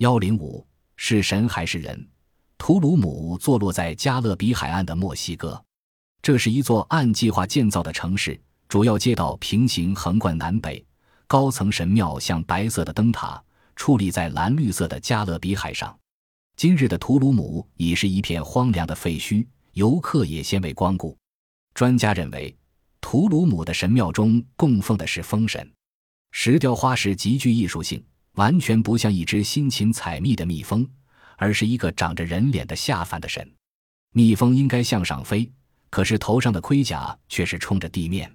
幺零五是神还是人？图鲁姆坐落在加勒比海岸的墨西哥，这是一座按计划建造的城市，主要街道平行横贯南北，高层神庙像白色的灯塔矗立在蓝绿色的加勒比海上。今日的图鲁姆已是一片荒凉的废墟，游客也鲜为光顾。专家认为，图鲁姆的神庙中供奉的是风神。石雕花石极具艺术性，完全不像一只辛勤采蜜的蜜蜂。而是一个长着人脸的下凡的神，蜜蜂应该向上飞，可是头上的盔甲却是冲着地面。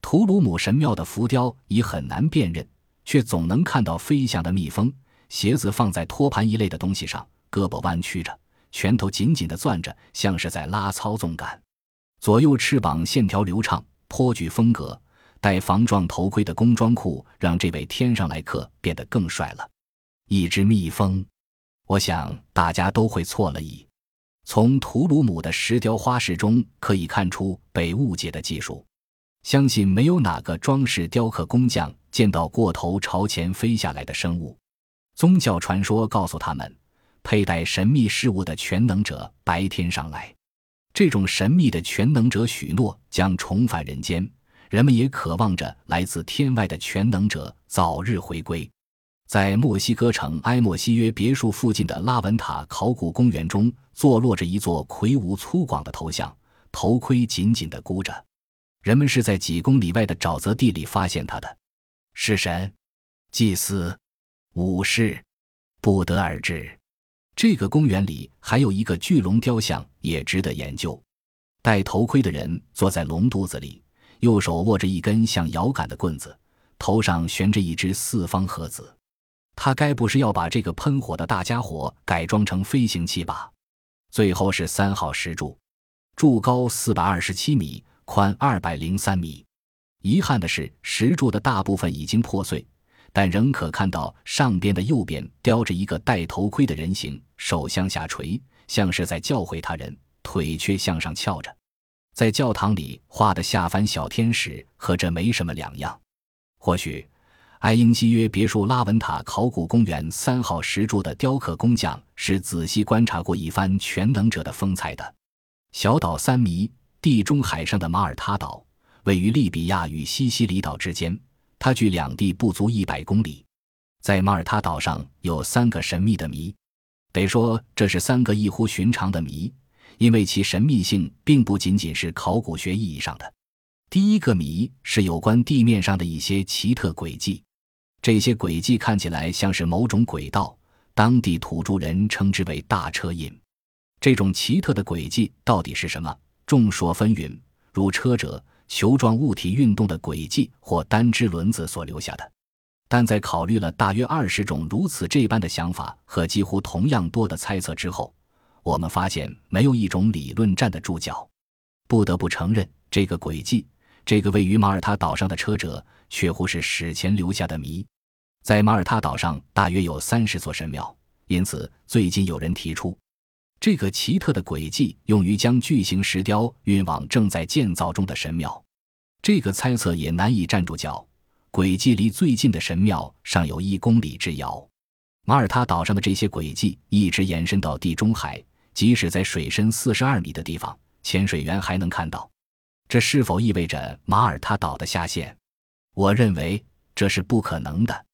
图鲁姆神庙的浮雕已很难辨认，却总能看到飞翔的蜜蜂，鞋子放在托盘一类的东西上，胳膊弯曲着，拳头紧紧地攥着，像是在拉操纵杆。左右翅膀线条流畅，颇具风格。戴防撞头盔的工装裤让这位天上来客变得更帅了。一只蜜蜂。我想大家都会错了意。从图鲁姆的石雕花饰中可以看出被误解的技术。相信没有哪个装饰雕刻工匠见到过头朝前飞下来的生物。宗教传说告诉他们，佩戴神秘事物的全能者白天上来。这种神秘的全能者许诺将重返人间，人们也渴望着来自天外的全能者早日回归。在墨西哥城埃莫西约别墅附近的拉文塔考古公园中，坐落着一座魁梧粗犷的头像，头盔紧紧地箍着。人们是在几公里外的沼泽地里发现他的。是神、祭司、武士，不得而知。这个公园里还有一个巨龙雕像，也值得研究。戴头盔的人坐在龙肚子里，右手握着一根像摇杆的棍子，头上悬着一只四方盒子。他该不是要把这个喷火的大家伙改装成飞行器吧？最后是三号石柱，柱高四百二十七米，宽二百零三米。遗憾的是，石柱的大部分已经破碎，但仍可看到上边的右边雕着一个戴头盔的人形，手向下垂，像是在教诲他人，腿却向上翘着。在教堂里画的下凡小天使和这没什么两样，或许。埃因西约别墅拉文塔考古公园三号石柱的雕刻工匠是仔细观察过一番全能者的风采的。小岛三迷，地中海上的马耳他岛，位于利比亚与西西里岛之间，它距两地不足一百公里。在马耳他岛上有三个神秘的谜，得说这是三个异乎寻常的谜，因为其神秘性并不仅仅是考古学意义上的。第一个谜是有关地面上的一些奇特轨迹。这些轨迹看起来像是某种轨道，当地土著人称之为大车印。这种奇特的轨迹到底是什么？众说纷纭，如车辙、球状物体运动的轨迹或单只轮子所留下的。但在考虑了大约二十种如此这般的想法和几乎同样多的猜测之后，我们发现没有一种理论站得住脚。不得不承认，这个轨迹，这个位于马耳他岛上的车辙，确乎是史前留下的谜。在马耳他岛上大约有三十座神庙，因此最近有人提出，这个奇特的轨迹用于将巨型石雕运往正在建造中的神庙。这个猜测也难以站住脚。轨迹离最近的神庙尚有一公里之遥。马耳他岛上的这些轨迹一直延伸到地中海，即使在水深四十二米的地方，潜水员还能看到。这是否意味着马耳他岛的下陷？我认为这是不可能的。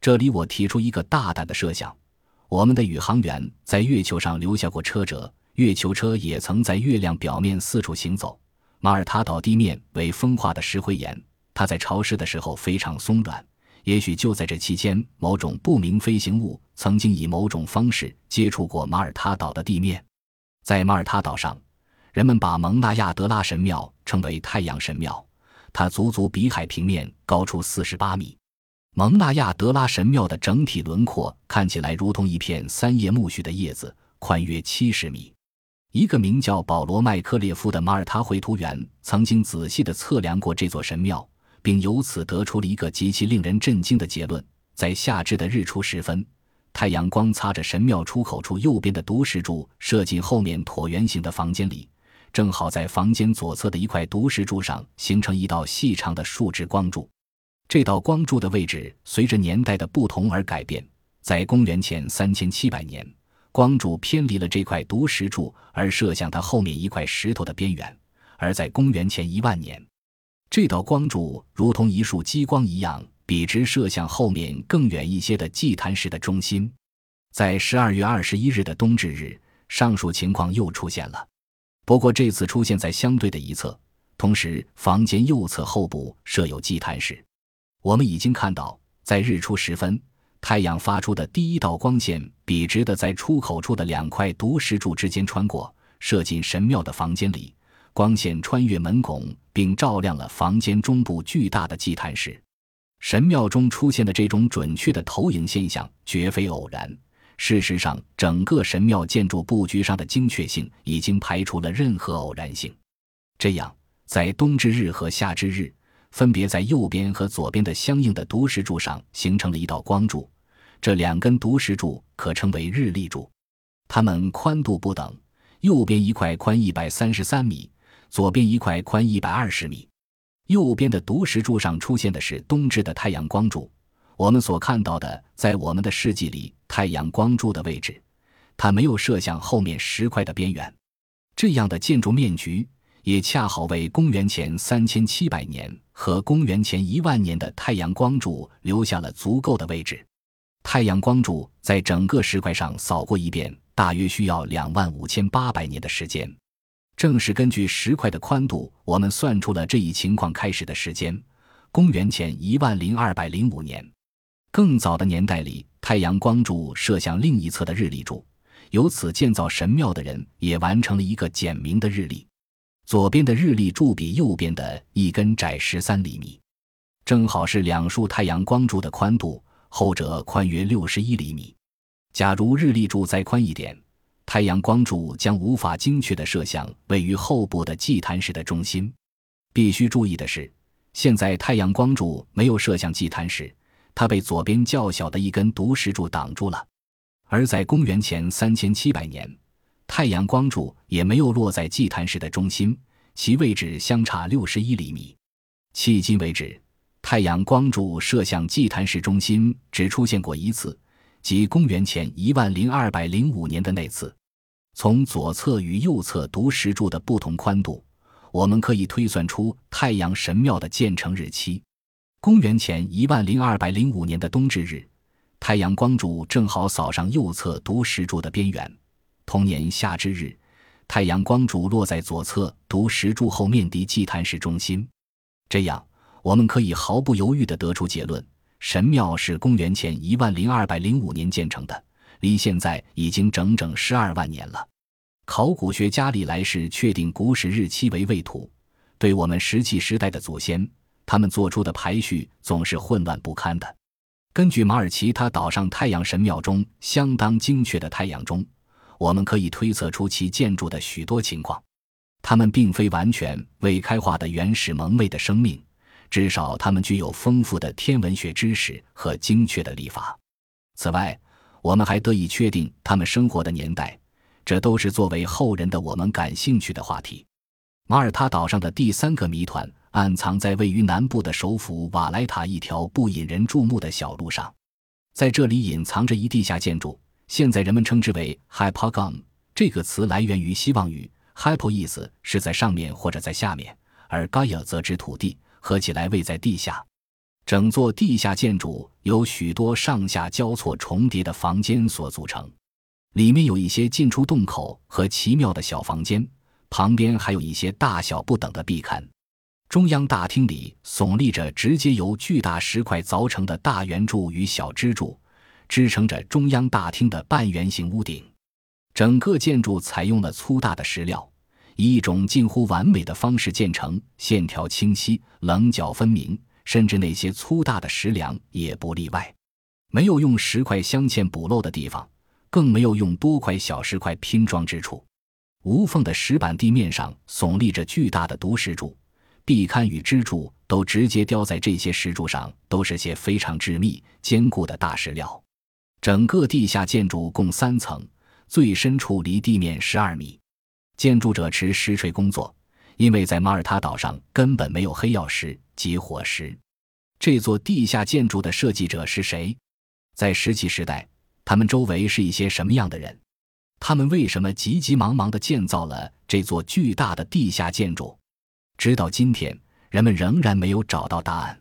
这里我提出一个大胆的设想：我们的宇航员在月球上留下过车辙，月球车也曾在月亮表面四处行走。马耳他岛地面为风化的石灰岩，它在潮湿的时候非常松软。也许就在这期间，某种不明飞行物曾经以某种方式接触过马耳他岛的地面。在马耳他岛上，人们把蒙纳亚德拉神庙称为太阳神庙，它足足比海平面高出四十八米。蒙纳亚德拉神庙的整体轮廓看起来如同一片三叶苜蓿的叶子，宽约七十米。一个名叫保罗·麦克列夫的马耳他绘图员曾经仔细地测量过这座神庙，并由此得出了一个极其令人震惊的结论：在夏至的日出时分，太阳光擦着神庙出口处右边的独石柱射进后面椭圆形的房间里，正好在房间左侧的一块独石柱上形成一道细长的竖直光柱。这道光柱的位置随着年代的不同而改变，在公元前三千七百年，光柱偏离了这块独石柱，而射向它后面一块石头的边缘；而在公元前一万年，这道光柱如同一束激光一样，笔直射向后面更远一些的祭坛石的中心。在十二月二十一日的冬至日，上述情况又出现了，不过这次出现在相对的一侧，同时房间右侧后部设有祭坛石。我们已经看到，在日出时分，太阳发出的第一道光线笔直的在出口处的两块独石柱之间穿过，射进神庙的房间里。光线穿越门拱，并照亮了房间中部巨大的祭坛石。神庙中出现的这种准确的投影现象绝非偶然。事实上，整个神庙建筑布局上的精确性已经排除了任何偶然性。这样，在冬至日和夏至日，分别在右边和左边的相应的独石柱上形成了一道光柱。这两根独石柱可称为日历柱，它们宽度不等，右边一块宽一百三十三米。左边一块宽一百二十米，右边的独石柱上出现的是冬至的太阳光柱。我们所看到的，在我们的世纪里，太阳光柱的位置，它没有射向后面石块的边缘。这样的建筑面局也恰好为公元前三千七百年和公元前一万年的太阳光柱留下了足够的位置。太阳光柱在整个石块上扫过一遍，大约需要两万五千八百年的时间。正是根据石块的宽度，我们算出了这一情况开始的时间：公元前一万零二百零五年。更早的年代里，太阳光柱射向另一侧的日历柱，由此建造神庙的人也完成了一个简明的日历。左边的日历柱比右边的一根窄十三厘米，正好是两束太阳光柱的宽度，后者宽约六十一厘米。假如日历柱再宽一点。太阳光柱将无法精确地射向位于后部的祭坛石的中心。必须注意的是，现在太阳光柱没有射向祭坛石，它被左边较小的一根独石柱挡住了。而在公元前三千七百年，太阳光柱也没有落在祭坛石的中心，其位置相差六十一厘米。迄今为止，太阳光柱射向祭坛石中心只出现过一次。即公元前一万零二百零五年的那次，从左侧与右侧独石柱的不同宽度，我们可以推算出太阳神庙的建成日期。公元前一万零二百零五年的冬至日，太阳光柱正好扫上右侧独石柱的边缘。同年夏至日，太阳光柱落在左侧独石柱后面的祭坛石中心。这样，我们可以毫不犹豫地得出结论。神庙是公元前一万零二百零五年建成的，离现在已经整整十二万年了。考古学家历来是确定古史日期为未土，对我们石器时代的祖先，他们做出的排序总是混乱不堪的。根据马尔奇他岛上太阳神庙中相当精确的太阳钟，我们可以推测出其建筑的许多情况。它们并非完全未开化的原始蒙昧的生命。至少，他们具有丰富的天文学知识和精确的历法。此外，我们还得以确定他们生活的年代，这都是作为后人的我们感兴趣的话题。马耳他岛上的第三个谜团暗藏在位于南部的首府瓦莱塔一条不引人注目的小路上，在这里隐藏着一地下建筑，现在人们称之为 “hypogon”。这个词来源于希望语，“hypo” 意思是在上面或者在下面，而 “gaia” 则指土地。合起来位在地下，整座地下建筑由许多上下交错重叠的房间所组成，里面有一些进出洞口和奇妙的小房间，旁边还有一些大小不等的壁龛。中央大厅里耸立着直接由巨大石块凿成的大圆柱与小支柱，支撑着中央大厅的半圆形屋顶。整个建筑采用了粗大的石料。以一种近乎完美的方式建成，线条清晰，棱角分明，甚至那些粗大的石梁也不例外。没有用石块镶嵌补漏的地方，更没有用多块小石块拼装之处。无缝的石板地面上耸立着巨大的独石柱，壁龛与支柱都直接雕在这些石柱上，都是些非常致密、坚固的大石料。整个地下建筑共三层，最深处离地面十二米。建筑者持石锤工作，因为在马耳他岛上根本没有黑曜石及火石。这座地下建筑的设计者是谁？在石器时代，他们周围是一些什么样的人？他们为什么急急忙忙地建造了这座巨大的地下建筑？直到今天，人们仍然没有找到答案。